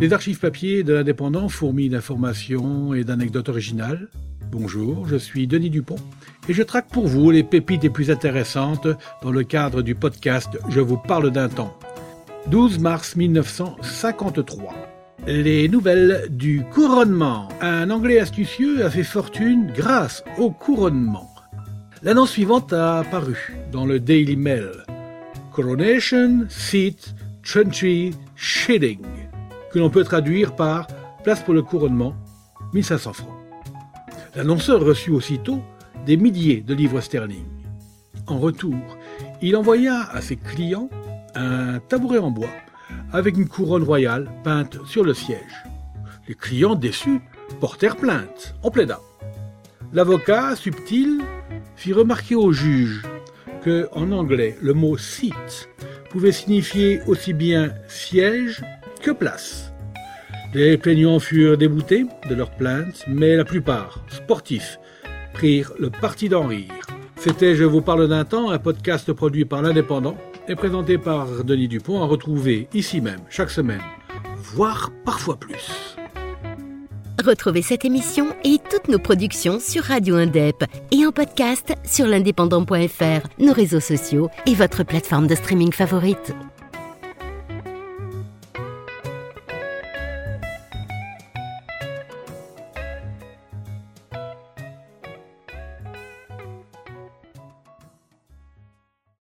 Les archives papier de l'Indépendant fourmillent d'informations et d'anecdotes originales. Bonjour, je suis Denis Dupont et je traque pour vous les pépites les plus intéressantes dans le cadre du podcast Je vous parle d'un temps. 12 mars 1953. Les nouvelles du couronnement. Un Anglais astucieux a fait fortune grâce au couronnement. L'annonce suivante a apparu dans le Daily Mail. Coronation Seat Country Shilling, que l'on peut traduire par Place pour le couronnement, 1500 francs. L'annonceur reçut aussitôt des milliers de livres sterling. En retour, il envoya à ses clients un tabouret en bois avec une couronne royale peinte sur le siège. Les clients déçus portèrent plainte. On plaida. L'avocat, subtil, fit remarquer au juge que, en anglais, le mot seat pouvait signifier aussi bien siège que place. Les plaignants furent déboutés de leurs plaintes, mais la plupart, sportifs, prirent le parti d'en rire. C'était Je vous parle d'un temps, un podcast produit par l'Indépendant et présenté par Denis Dupont à retrouver ici même chaque semaine, voire parfois plus. Retrouvez cette émission et toutes nos productions sur Radio Indep et en podcast sur l'indépendant.fr, nos réseaux sociaux et votre plateforme de streaming favorite.